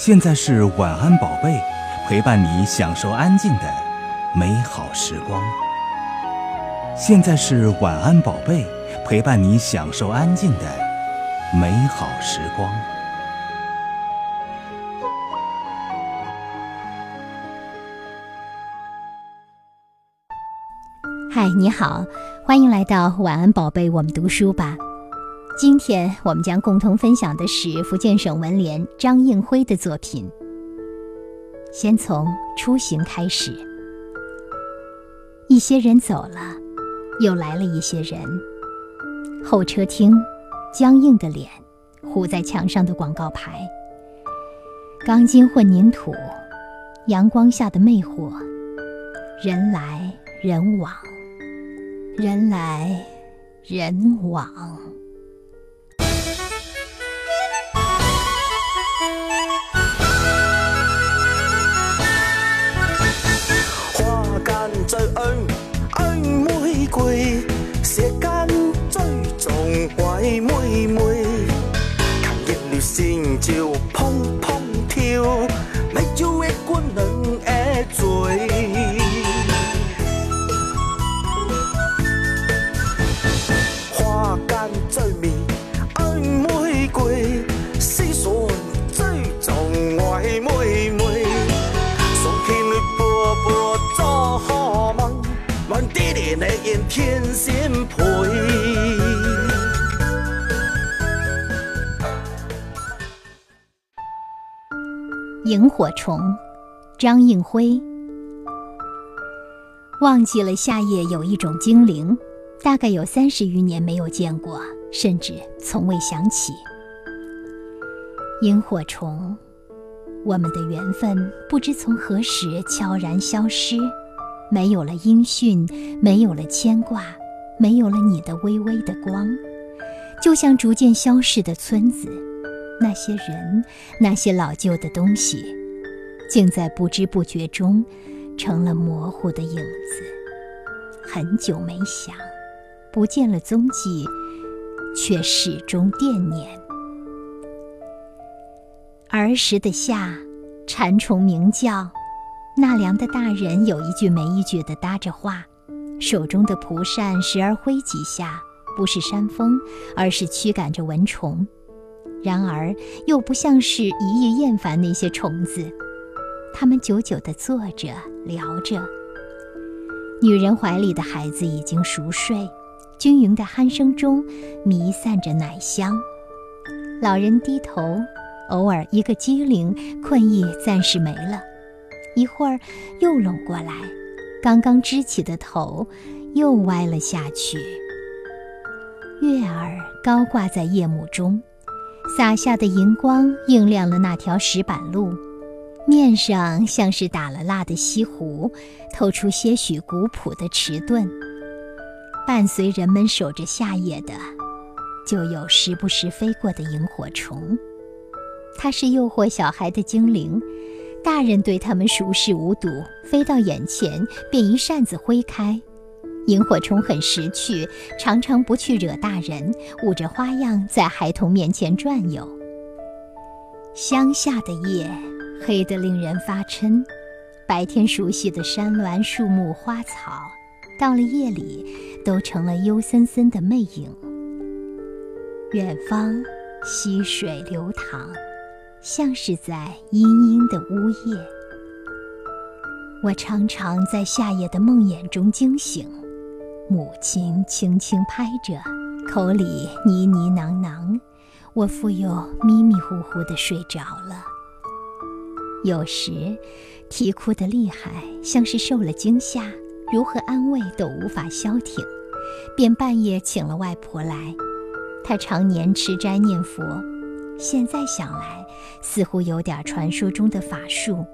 现在是晚安宝贝，陪伴你享受安静的美好时光。现在是晚安宝贝，陪伴你享受安静的美好时光。嗨，你好，欢迎来到晚安宝贝，我们读书吧。今天我们将共同分享的是福建省文联张应辉的作品。先从出行开始，一些人走了，又来了一些人。候车厅，僵硬的脸，糊在墙上的广告牌，钢筋混凝土，阳光下的魅惑，人来人往，人来人往。天仙配。萤火虫，张应辉。忘记了夏夜有一种精灵，大概有三十余年没有见过，甚至从未想起。萤火虫，我们的缘分不知从何时悄然消失，没有了音讯，没有了牵挂，没有了你的微微的光，就像逐渐消逝的村子。那些人，那些老旧的东西，竟在不知不觉中成了模糊的影子。很久没想，不见了踪迹，却始终惦念。儿时的夏，蝉虫鸣叫，纳凉的大人有一句没一句地搭着话，手中的蒲扇时而挥几下，不是扇风，而是驱赶着蚊虫。然而，又不像是一夜厌烦那些虫子。他们久久地坐着聊着。女人怀里的孩子已经熟睡，均匀的鼾声中弥散着奶香。老人低头，偶尔一个机灵，困意暂时没了，一会儿又拢过来，刚刚支起的头又歪了下去。月儿高挂在夜幕中。洒下的银光映亮了那条石板路，面上像是打了蜡的西湖，透出些许古朴的迟钝。伴随人们守着夏夜的，就有时不时飞过的萤火虫。它是诱惑小孩的精灵，大人对他们熟视无睹，飞到眼前便一扇子挥开。萤火虫很识趣，常常不去惹大人，舞着花样在孩童面前转悠。乡下的夜黑得令人发嗔，白天熟悉的山峦、树木、花草，到了夜里都成了幽森森的魅影。远方溪水流淌，像是在阴阴的呜咽。我常常在夏夜的梦魇中惊醒。母亲轻轻拍着，口里呢呢喃喃，我复又迷迷糊糊地睡着了。有时，啼哭得厉害，像是受了惊吓，如何安慰都无法消停，便半夜请了外婆来。她常年吃斋念佛，现在想来，似乎有点传说中的法术。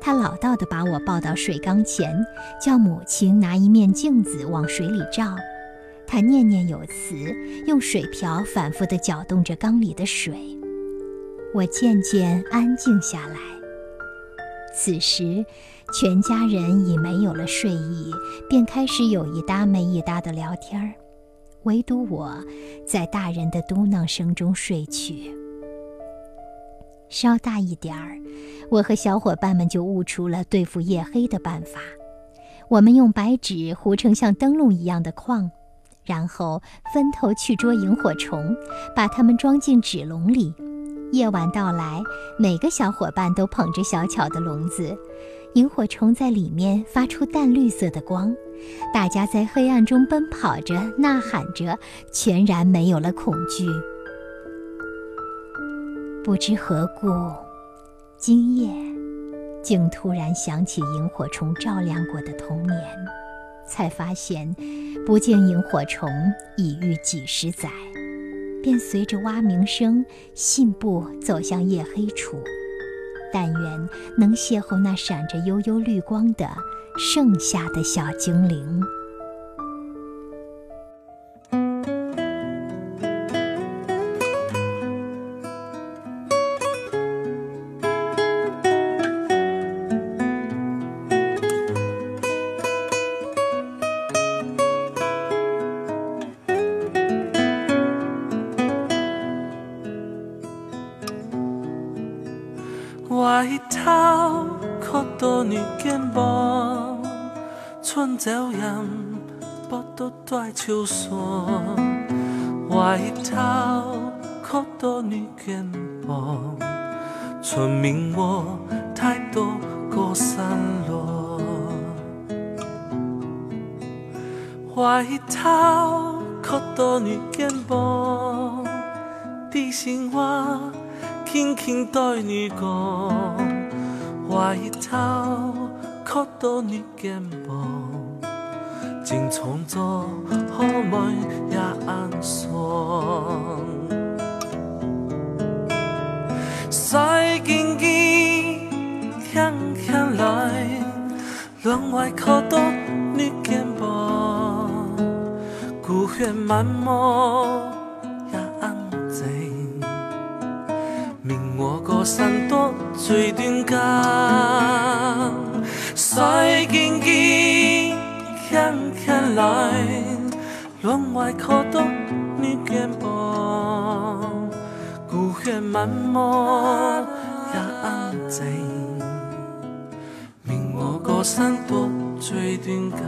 他老道地把我抱到水缸前，叫母亲拿一面镜子往水里照。他念念有词，用水瓢反复地搅动着缸里的水。我渐渐安静下来。此时，全家人已没有了睡意，便开始有一搭没一搭的聊天儿，唯独我在大人的嘟囔声中睡去。稍大一点儿，我和小伙伴们就悟出了对付夜黑的办法。我们用白纸糊成像灯笼一样的框，然后分头去捉萤火虫，把它们装进纸笼里。夜晚到来，每个小伙伴都捧着小巧的笼子，萤火虫在里面发出淡绿色的光。大家在黑暗中奔跑着，呐喊着，全然没有了恐惧。不知何故，今夜竟突然想起萤火虫照亮过的童年，才发现不见萤火虫已逾几十载，便随着蛙鸣声信步走向夜黑处。但愿能邂逅那闪着悠悠绿光的。剩下的小精灵。肩膀。春朝阳，不都在秋山，外头可多女肩膀，村民我太多过山路，外头可多女肩膀，地心话轻轻对你讲，外头。可到你肩膀，真创作好梦也安爽。赛经机向向来，窗外可到你肩膀，孤悬满目也安静。明我过山多最顶岗。赛经机向向来，窗外可多你肩膀，孤悬满目也安静，明我高山多最顶高。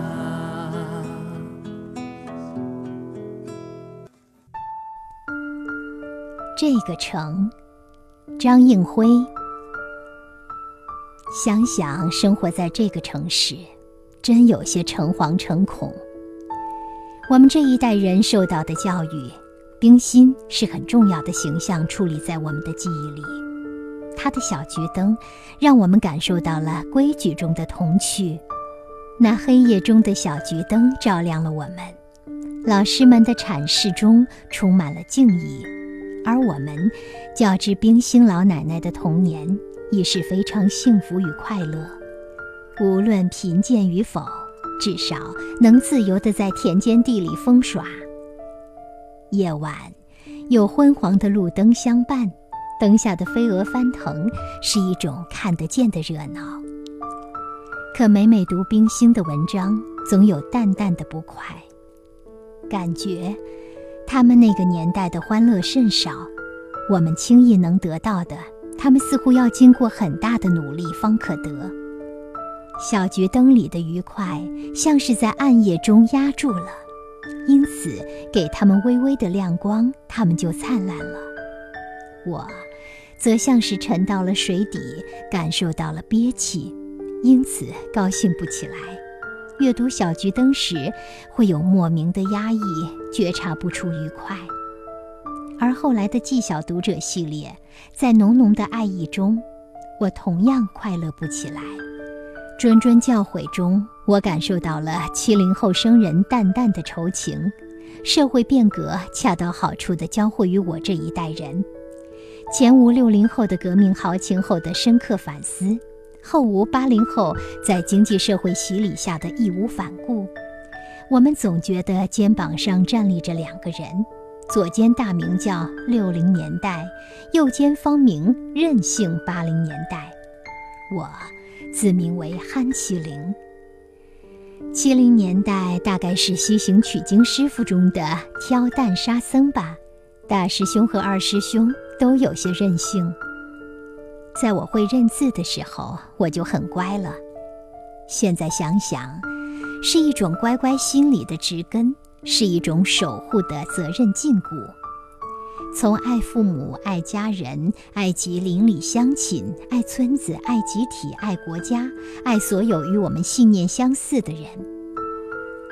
这个城，张映辉。想想生活在这个城市，真有些诚惶诚恐。我们这一代人受到的教育，冰心是很重要的形象，矗立在我们的记忆里。他的小桔灯，让我们感受到了规矩中的童趣。那黑夜中的小桔灯照亮了我们，老师们的阐释中充满了敬意，而我们较之冰心老奶奶的童年。亦是非常幸福与快乐，无论贫贱与否，至少能自由地在田间地里疯耍。夜晚，有昏黄的路灯相伴，灯下的飞蛾翻腾，是一种看得见的热闹。可每每读冰心的文章，总有淡淡的不快，感觉他们那个年代的欢乐甚少，我们轻易能得到的。他们似乎要经过很大的努力方可得。小桔灯里的愉快，像是在暗夜中压住了，因此给他们微微的亮光，他们就灿烂了。我，则像是沉到了水底，感受到了憋气，因此高兴不起来。阅读小桔灯时，会有莫名的压抑，觉察不出愉快。而后来的纪晓读者系列，在浓浓的爱意中，我同样快乐不起来。谆谆教诲中，我感受到了七零后生人淡淡的愁情。社会变革恰到好处地交汇于我这一代人，前无六零后的革命豪情后的深刻反思，后无八零后在经济社会洗礼下的义无反顾。我们总觉得肩膀上站立着两个人。左肩大名叫六零年代，右肩方名任性八零年代。我自名为憨七零。七零年代大概是西行取经师傅中的挑担沙僧吧，大师兄和二师兄都有些任性。在我会认字的时候，我就很乖了。现在想想，是一种乖乖心里的植根，是一种守护的责任禁锢。从爱父母、爱家人、爱及邻里乡亲、爱村子、爱集体、爱国家、爱所有与我们信念相似的人。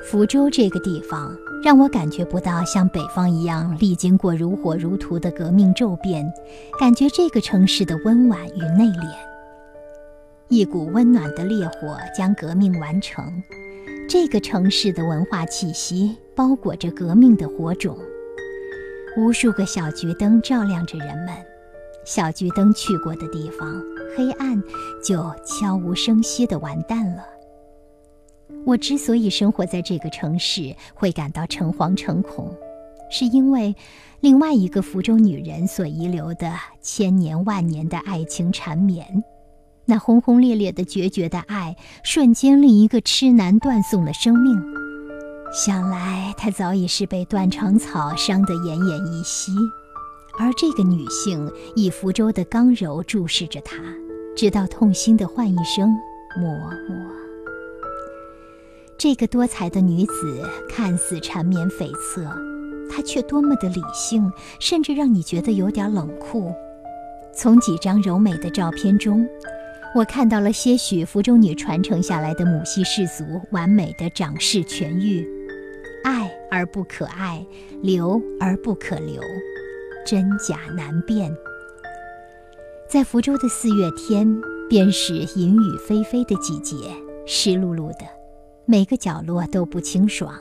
福州这个地方让我感觉不到像北方一样历经过如火如荼的革命骤变，感觉这个城市的温婉与内敛。一股温暖的烈火将革命完成，这个城市的文化气息包裹着革命的火种。无数个小桔灯照亮着人们，小桔灯去过的地方，黑暗就悄无声息地完蛋了。我之所以生活在这个城市，会感到诚惶诚恐，是因为另外一个福州女人所遗留的千年万年的爱情缠绵，那轰轰烈烈的决绝的爱，瞬间令一个痴男断送了生命。想来，他早已是被断肠草伤得奄奄一息，而这个女性以福州的刚柔注视着他，直到痛心地唤一声“嬷嬷”。这个多才的女子看似缠绵悱恻，她却多么的理性，甚至让你觉得有点冷酷。从几张柔美的照片中，我看到了些许福州女传承下来的母系氏族完美的长势痊愈。爱而不可爱，留而不可留，真假难辨。在福州的四月天，便是阴雨霏霏的季节，湿漉漉的，每个角落都不清爽。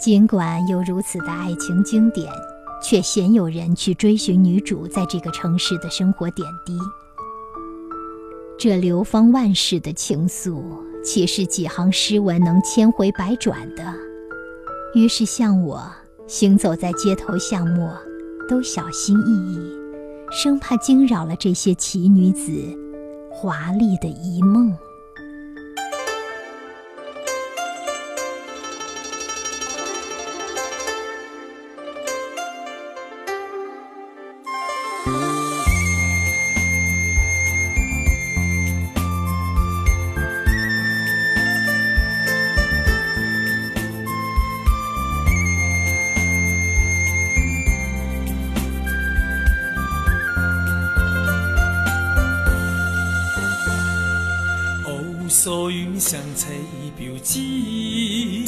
尽管有如此的爱情经典，却鲜有人去追寻女主在这个城市的生活点滴。这流芳万世的情愫，岂是几行诗文能千回百转的？于是，像我行走在街头巷陌，都小心翼翼，生怕惊扰了这些奇女子华丽的一梦。所云相吹表情，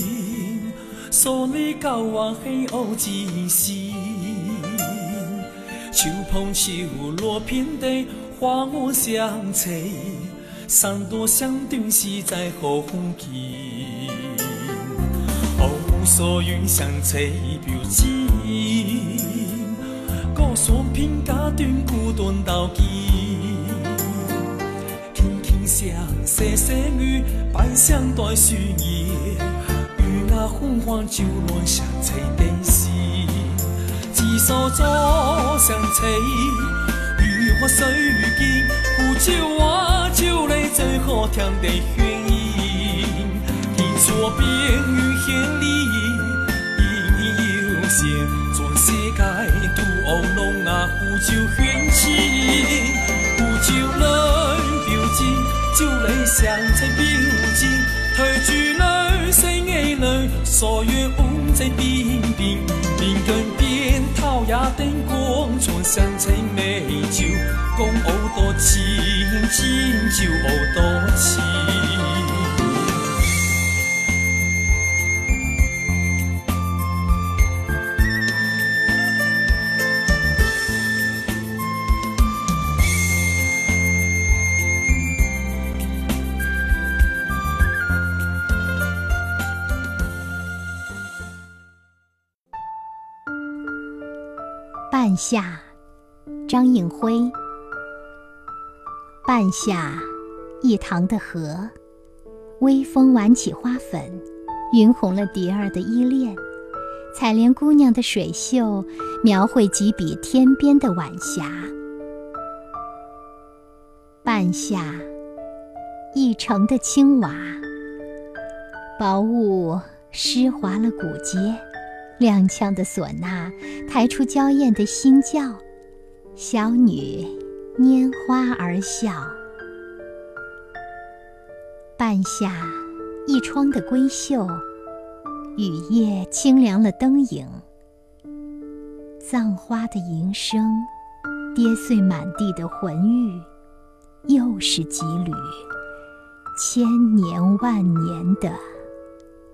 所你交往很有真心。秋碰秋，落遍地，花木相吹，三多相对是在何风景？哦，所云相吹表情，高山平家断孤单到今。相细细雨，半相待树叶，雨那昏黄就乱相吹灯时，几所早相吹，雨花水尽，苦酒话酒泪最好听的原因。天作边雨千里，一年有限，全世界都乌龙啊，苦酒欢情，苦酒泪。酒泪相在表情，推住泪，谁眼泪，所月红在边边，边根边桃也灯光，全相在美酒，共舞多情，情就好多情。半夏，张映辉。半夏，一塘的河，微风挽起花粉，晕红了蝶儿的依恋。采莲姑娘的水袖，描绘几笔天边的晚霞。半夏，一城的青瓦，薄雾湿滑了古街。踉跄的唢呐，抬出娇艳的心叫，小女拈花而笑。半夏一窗的闺秀，雨夜清凉了灯影。葬花的吟声，跌碎满地的魂玉，又是几缕千年万年的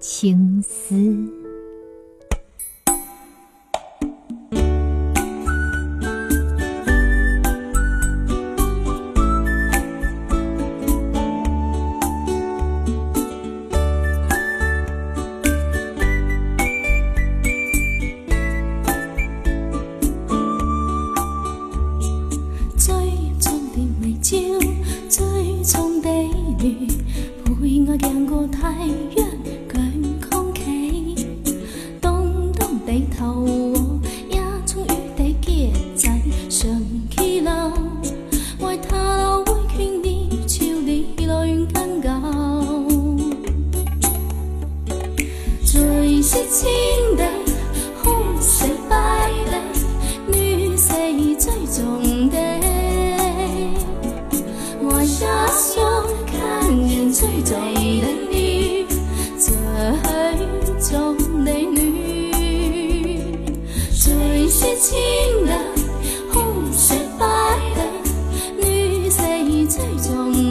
青丝。最终